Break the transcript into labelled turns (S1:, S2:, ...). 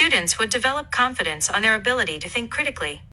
S1: students would develop confidence on their ability to think critically.